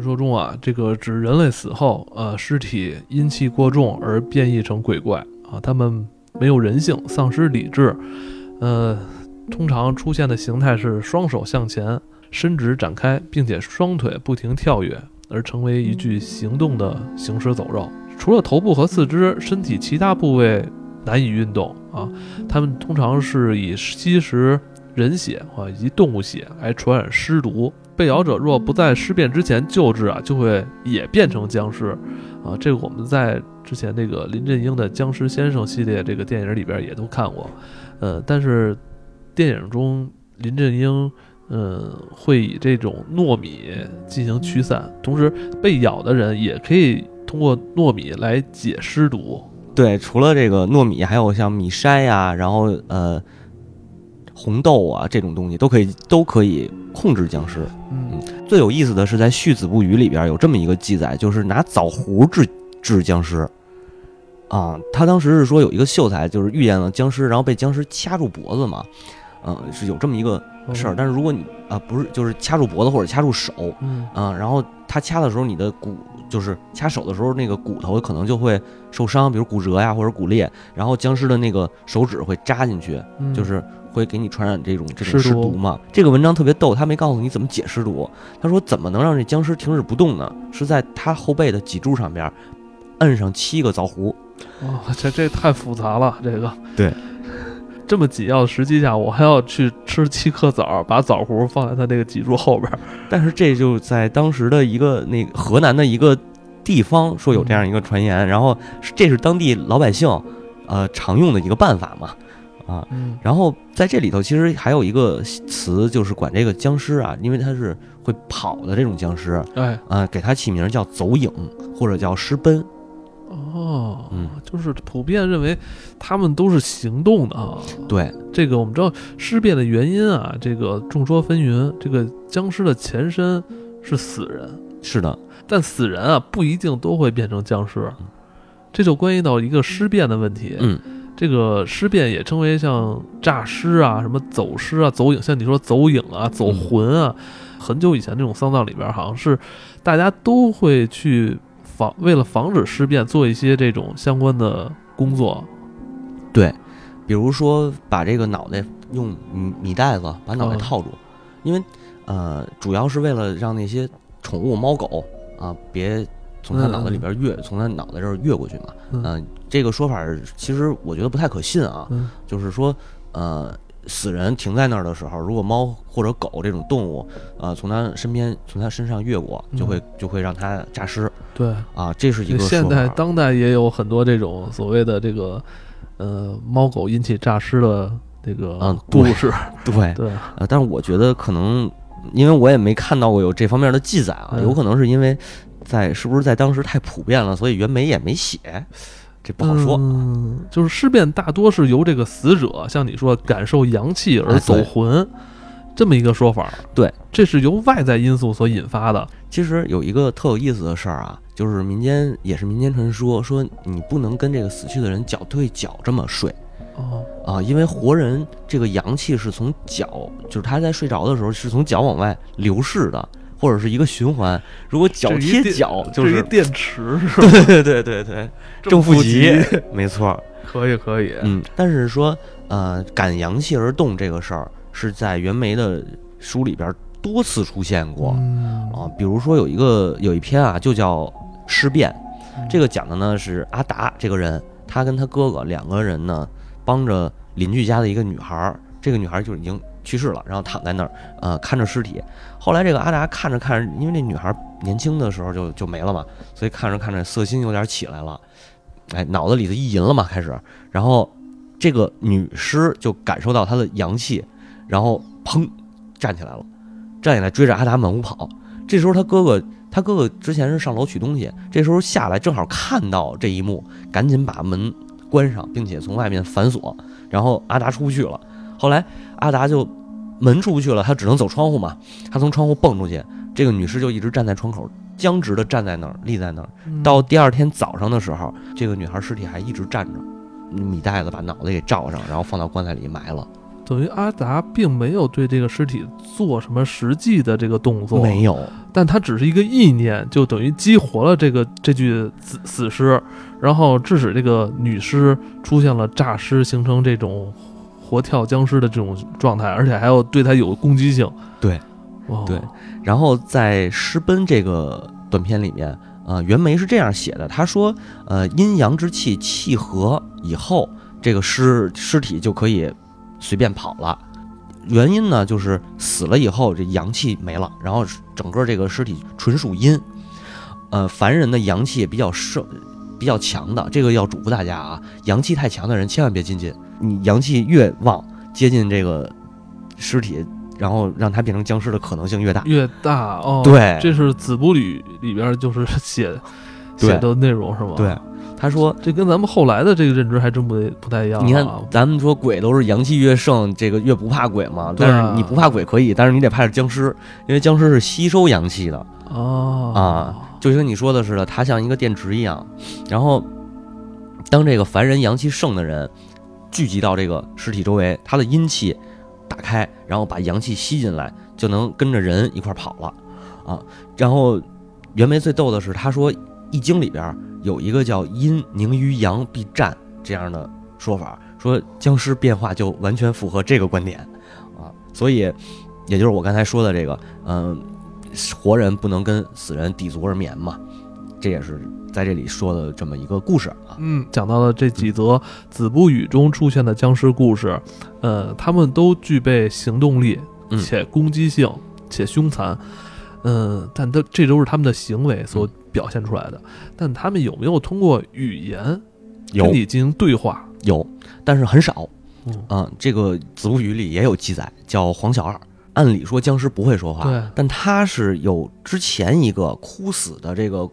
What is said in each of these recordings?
传说中啊，这个指人类死后，呃，尸体阴气过重而变异成鬼怪啊，他们没有人性，丧失理智，呃，通常出现的形态是双手向前伸直展开，并且双腿不停跳跃，而成为一具行动的行尸走肉。除了头部和四肢，身体其他部位难以运动啊。他们通常是以吸食人血啊以及动物血来传染尸毒。被咬者若不在尸变之前救治啊，就会也变成僵尸，啊，这个我们在之前那个林正英的《僵尸先生》系列这个电影里边也都看过，呃，但是电影中林正英，嗯，会以这种糯米进行驱散，同时被咬的人也可以通过糯米来解尸毒。对，除了这个糯米，还有像米筛呀，然后呃。红豆啊，这种东西都可以，都可以控制僵尸。嗯，最有意思的是在《续子不语》里边有这么一个记载，就是拿枣核治治僵尸。啊，他当时是说有一个秀才就是遇见了僵尸，然后被僵尸掐住脖子嘛。嗯，是有这么一个事儿。但是如果你啊不是，就是掐住脖子或者掐住手，嗯，啊，然后他掐的时候，你的骨就是掐手的时候，那个骨头可能就会受伤，比如骨折呀或者骨裂，然后僵尸的那个手指会扎进去，就是。会给你传染这种这种尸毒嘛？这个文章特别逗，他没告诉你怎么解尸毒。他说怎么能让这僵尸停止不动呢？是在他后背的脊柱上边摁上七个枣核。哇，这这太复杂了，这个对。这么紧要的时机下，我还要去吃七颗枣，把枣核放在他那个脊柱后边。但是这就在当时的一个那河南的一个地方说有这样一个传言，然后这是当地老百姓呃常用的一个办法嘛。啊，嗯然后在这里头其实还有一个词，就是管这个僵尸啊，因为它是会跑的这种僵尸，哎，啊，给它起名叫走影或者叫尸奔。哦，嗯，就是普遍认为他们都是行动的啊。对，这个我们知道尸变的原因啊，这个众说纷纭。这个僵尸的前身是死人，是的，但死人啊不一定都会变成僵尸，这就关系到一个尸变的问题。嗯。这个尸变也称为像诈尸啊、什么走尸啊、走影，像你说走影啊、走魂啊，很久以前这种丧葬里边，好像是大家都会去防，为了防止尸变，做一些这种相关的工作。对，比如说把这个脑袋用米米袋子把脑袋套住，因为呃，主要是为了让那些宠物猫狗啊别。从他脑子里边越从他脑袋这儿越过去嘛，嗯，这个说法其实我觉得不太可信啊，就是说，呃，死人停在那儿的时候，如果猫或者狗这种动物，呃，从他身边从他身上越过，就会就会让他诈尸。对，啊，这是一个现代当代也有很多这种所谓的这个，呃，猫狗引起诈尸的这个故事。对。对，呃，但是我觉得可能，因为我也没看到过有这方面的记载啊，有可能是因为。在是不是在当时太普遍了，所以袁枚也没写，这不好说。嗯，就是尸变大多是由这个死者，像你说感受阳气而走魂，这么一个说法。对，这是由外在因素所引发的。其实有一个特有意思的事儿啊，就是民间也是民间传说，说你不能跟这个死去的人脚对脚这么睡。哦啊，因为活人这个阳气是从脚，就是他在睡着的时候是从脚往外流逝的。或者是一个循环，如果脚贴脚就是一电池，是吧？对对对对正负极，没错，可以可以。嗯，但是说呃，感阳气而动这个事儿，是在袁枚的书里边多次出现过啊。比如说有一个有一篇啊，就叫《尸变》，这个讲的呢是阿达这个人，他跟他哥哥两个人呢，帮着邻居家的一个女孩，这个女孩就已经。去世了，然后躺在那儿，呃，看着尸体。后来这个阿达看着看着，因为那女孩年轻的时候就就没了嘛，所以看着看着色心有点起来了，哎，脑子里头一淫了嘛，开始。然后这个女尸就感受到他的阳气，然后砰站起来了，站起来追着阿达满屋跑。这时候他哥哥，他哥哥之前是上楼取东西，这时候下来正好看到这一幕，赶紧把门关上，并且从外面反锁，然后阿达出不去了。后来阿达就门出不去了，他只能走窗户嘛。他从窗户蹦出去，这个女尸就一直站在窗口，僵直的站在那儿，立在那儿。到第二天早上的时候，这个女孩尸体还一直站着，米袋子把脑袋给罩上，然后放到棺材里埋了。等于阿达并没有对这个尸体做什么实际的这个动作，没有，但他只是一个意念，就等于激活了这个这具死死尸，然后致使这个女尸出现了诈尸，形成这种活跳僵尸的这种状态，而且还要对他有攻击性。对，哇，对然后在《尸奔》这个短片里面，呃，袁枚是这样写的，他说，呃，阴阳之气契合以后，这个尸尸体就可以随便跑了。原因呢，就是死了以后这阳气没了，然后整个这个尸体纯属阴。呃，凡人的阳气也比较盛、比较强的，这个要嘱咐大家啊，阳气太强的人千万别亲近。你阳气越旺，接近这个尸体，然后让它变成僵尸的可能性越大。越大哦，对这是《子不语》里边就是写对写的内容是吗？对，他说这跟咱们后来的这个认知还真不不太一样啊。你看，咱们说鬼都是阳气越盛，这个越不怕鬼嘛。但是你不怕鬼可以，但是你得怕是僵尸，因为僵尸是吸收阳气的，哦啊就像你说的似的，它像一个电池一样。然后，当这个凡人阳气盛的人聚集到这个尸体周围，他的阴气打开，然后把阳气吸进来，就能跟着人一块儿跑了啊。然后，袁枚最逗的是，他说《易经》里边有一个叫“阴凝于阳必战”这样的说法，说僵尸变化就完全符合这个观点啊。所以，也就是我刚才说的这个，嗯、活人不能跟死人抵足而眠嘛，这也是在这里说的这么一个故事啊。嗯，讲到了这几则《子不语》中出现的僵尸故事，呃，他们都具备行动力，嗯且攻击性，且凶残，嗯、但都这都是他们的行为所表现出来的。但他们有没有通过语言有跟你进行对话？有，但是很少。嗯啊，这个《子不语》里也有记载，叫黄小二。按理说僵尸不会说话，但他是有之前一个哭死的这个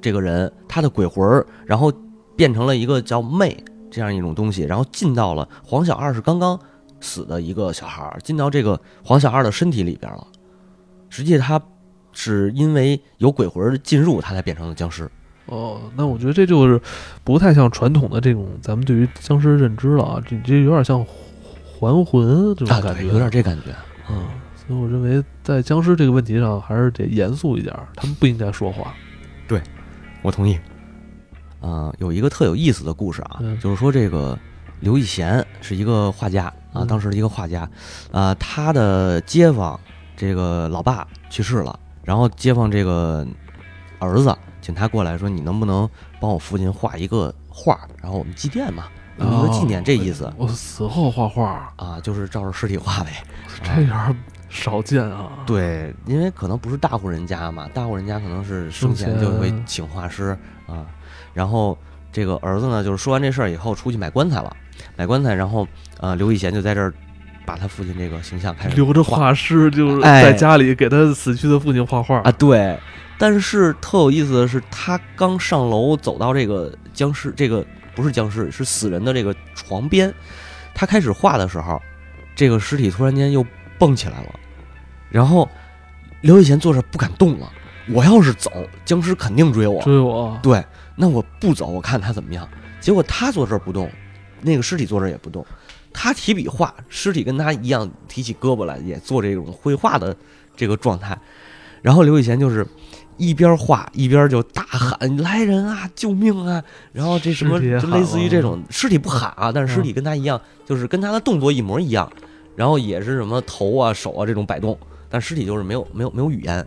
这个人，他的鬼魂儿，然后变成了一个叫魅这样一种东西，然后进到了黄小二是刚刚死的一个小孩儿，进到这个黄小二的身体里边了。实际他是因为有鬼魂儿进入，他才变成了僵尸。哦，那我觉得这就是不太像传统的这种咱们对于僵尸认知了啊，这这有点像还魂这种啊，感觉，对，有点这感觉。嗯，所以我认为在僵尸这个问题上还是得严肃一点儿，他们不应该说话。我同意。啊、有一个特有意思的故事啊，嗯就是说这个刘义贤是一个画家啊，嗯当时的一个画家，啊，他的街坊这个老爸去世了，然后街坊这个儿子请他过来说，你能不能帮我父亲画一个画儿，然后我们祭奠嘛，有一个纪念这意思我死后画画，啊，就是照着尸体画呗。这有点少见啊。对，因为可能不是大户人家嘛，大户人家可能是生前生前就会请画师啊。然后这个儿子呢，就是说完这事儿以后出去买棺材了，买棺材，然后呃，刘以贤就在这儿把他父亲这个形象开始留着画师，就是哎在家里给他死去的父亲画画啊，对。但是特有意思的是，他刚上楼走到这个僵尸，这个不是僵尸，是死人的这个床边，他开始画的时候，这个尸体突然间又蹦起来了，然后刘以贤坐这不敢动了。我要是走，僵尸肯定追我。追我。对，那我不走，我看他怎么样。结果他坐这儿不动，那个尸体坐这儿也不动。他提笔画，尸体跟他一样提起胳膊来，也做这种绘画的这个状态。然后刘以贤就是一边画一边就大喊：“来人啊，救命啊！”然后这什么就类似于这种尸体不喊啊，但是尸嗯体跟他一样，就是跟他的动作一模一样，然后也是什么头啊手啊这种摆动，但尸体就是没有没有没有语言，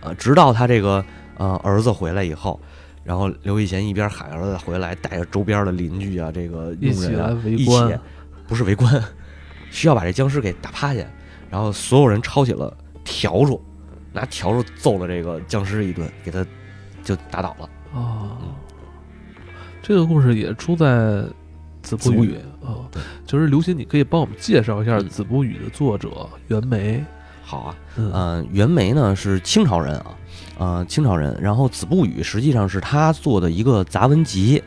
呃，直到他这个呃儿子回来以后。然后刘以贤一边喊儿子回来，带着周边的邻居啊，这个佣人啊，围一起观，不是围观，需要把这僵尸给打趴下，然后所有人抄起了笤帚，拿笤帚揍了这个僵尸一顿，给他就打倒了。啊，这个故事也出在《子不语子不语》啊。对，就是刘鑫，你可以帮我们介绍一下《嗯子不语》的作者袁枚。好啊，嗯嗯、袁枚呢是清朝人啊，呃，清朝人。然后《子不语》实际上是他做的一个杂文集，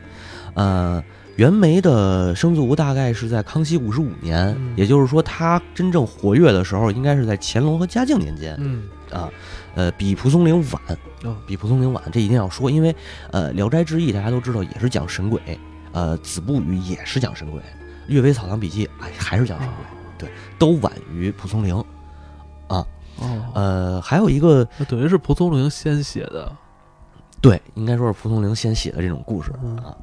呃，袁枚的生卒大概是在康熙五十五年，嗯也就是说他真正活跃的时候应该是在乾隆和嘉靖年间嗯啊，呃，比蒲松龄晚，哦比蒲松龄晚，这一定要说，因为呃，《聊斋志异》大家都知道也是讲神鬼，呃，《子不语》也是讲神鬼，《岳飞草堂笔记》哎还是讲神鬼。对，都晚于蒲松龄啊。哦，呃，还有一个，等于是蒲松龄先写的。对，应该说是蒲松龄先写的这种故事嗯啊。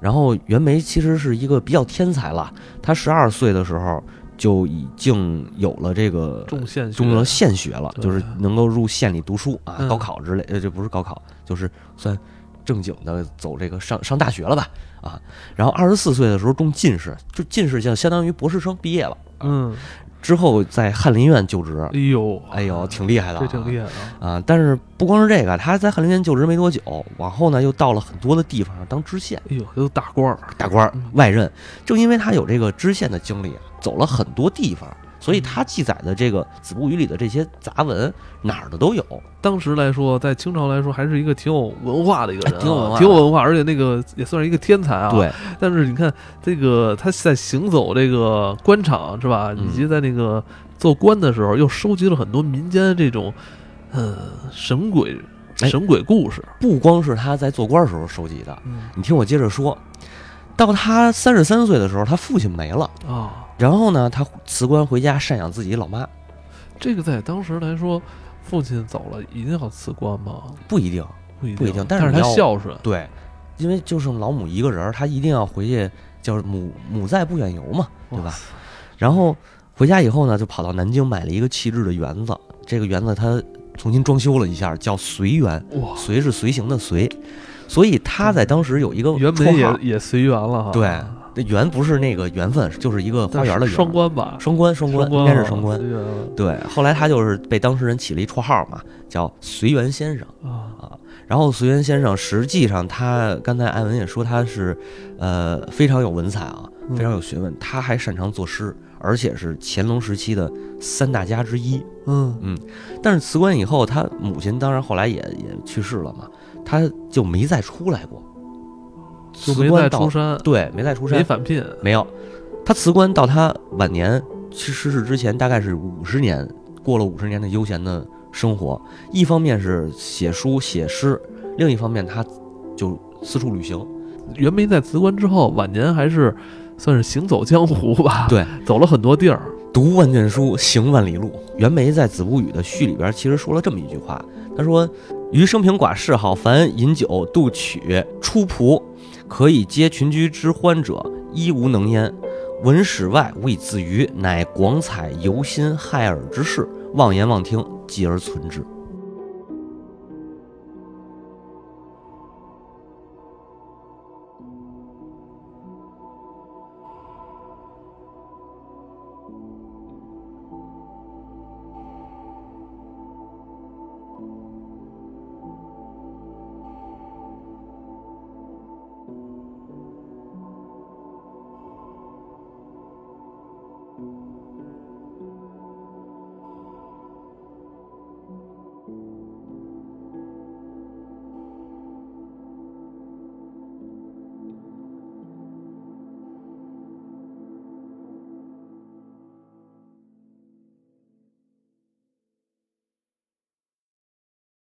然后袁枚其实是一个比较天才了，他十二岁的时候就已经有了这个中县学中了县学了，就是能够入县里读书啊，嗯高考之类，呃，这不是高考，就是算正经的走这个上上大学了吧啊。然后二十四岁的时候中进士，就进士就相当于博士生毕业了，嗯，之后在翰林院就职哎，呦，哎呦，挺厉害的、啊，这挺厉害的啊。啊！但是不光是这个，他在翰林院就职没多久，往后呢又到了很多的地方当知县、哎呦，都大官儿，大官儿嗯、外任。正因为他有这个知县的经历啊，走了很多地方，所以嗯他记载的这个《子不语》里的这些杂文哪儿的都有。当时来说，在清朝来说，还是一个挺有文化的一个人、挺有文化挺有文化，而且那个也算是一个天才啊。。对，但是你看，这个他在行走这个官场是吧，嗯以及在那个做官的时候，又收集了很多民间这种，呃，神鬼哎神鬼故事。不光是他在做官时候收集的，嗯你听我接着说。到他三十三岁的时候，他父亲没了，啊，然后呢，他辞官回家赡养自己老妈，这个在当时来说，父亲走了一定要辞官吗？不一定，不一不一定但是他孝顺。对，因为就剩老母一个人儿，他一定要回去，叫母母在不远游嘛，对吧？然后回家以后呢，就跑到南京买了一个气质的园子，这个园子他重新装修了一下，叫随园，哇，随是随行的随，所以他在当时有一个原本也也随缘了哈。对，那缘不是那个缘分，就是一个花园的园，双关吧，双关双关，应该是双关。对，后来他就是被当事人起了一绰号嘛，叫随缘先生。啊。然后随缘先生，实际上他刚才艾文也说他是，呃，非常有文采啊，嗯非常有学问，他还擅长作诗，而且是乾隆时期的三大家之一。嗯嗯但是辞官以后，他母亲当然后来也也去世了嘛，他就没再出来过，就没再辞官到出山，对，没再出山，没返聘。没有，他辞官到他晚年去逝世之前，大概是五十年，过了五十年的悠闲的生活。一方面是写书写诗，另一方面他就四处旅行。袁枚在辞官之后，晚年还是算是行走江湖吧，对，走了很多地儿。读万卷书，行万里路。袁枚在《子不语》的序里边，其实说了这么一句话，他说：“余生平寡嗜好，凡饮酒、度曲、出仆，可以接群居之欢者，一无能焉。闻史外，无以自娱，乃广采游心害耳之事，妄言妄听，继而存之。”